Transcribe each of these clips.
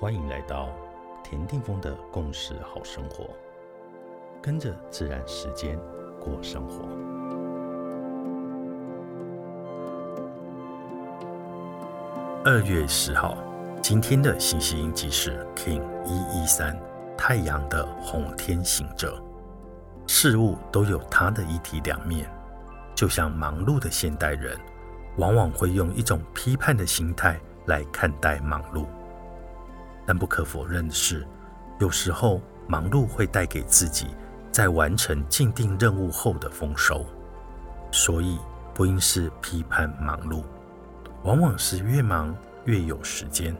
欢迎来到田定峰的共识好生活，跟着自然时间过生活。二月十号，今天的信息印记是 King 一一三太阳的红天行者。事物都有它的一体两面，就像忙碌的现代人，往往会用一种批判的心态来看待忙碌。但不可否认的是，有时候忙碌会带给自己在完成既定任务后的丰收，所以不应是批判忙碌，往往是越忙越有时间。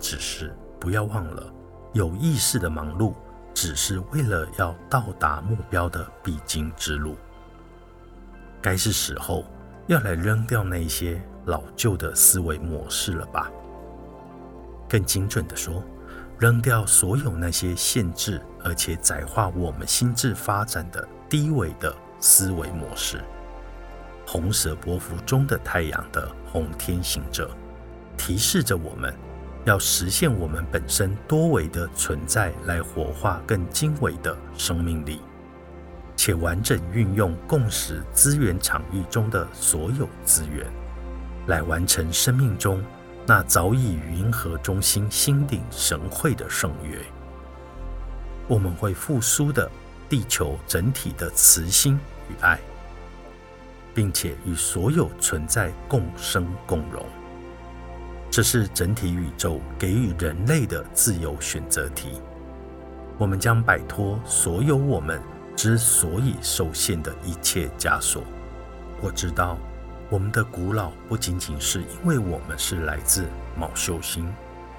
只是不要忘了，有意识的忙碌只是为了要到达目标的必经之路。该是时候要来扔掉那些老旧的思维模式了吧。更精准地说，扔掉所有那些限制而且窄化我们心智发展的低维的思维模式。红蛇波幅中的太阳的红天行者，提示着我们要实现我们本身多维的存在，来活化更精微的生命力，且完整运用共识资源场域中的所有资源，来完成生命中。那早已云和中心心领神会的圣约，我们会复苏的地球整体的慈心与爱，并且与所有存在共生共荣。这是整体宇宙给予人类的自由选择题。我们将摆脱所有我们之所以受限的一切枷锁。我知道。我们的古老不仅仅是因为我们是来自卯宿星、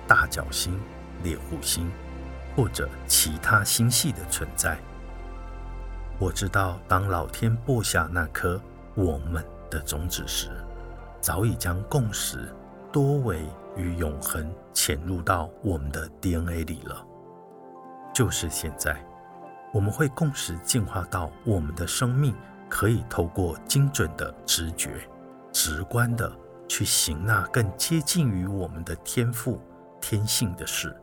大角星、猎户星或者其他星系的存在。我知道，当老天播下那颗我们的种子时，早已将共识、多维与永恒潜入到我们的 DNA 里了。就是现在，我们会共识进化到我们的生命可以透过精准的直觉。直观的去行那更接近于我们的天赋天性的事，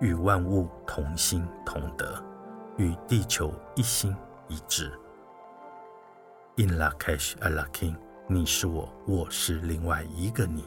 与万物同心同德，与地球一心一致。In Lakash Alakim，你是我，我是另外一个你。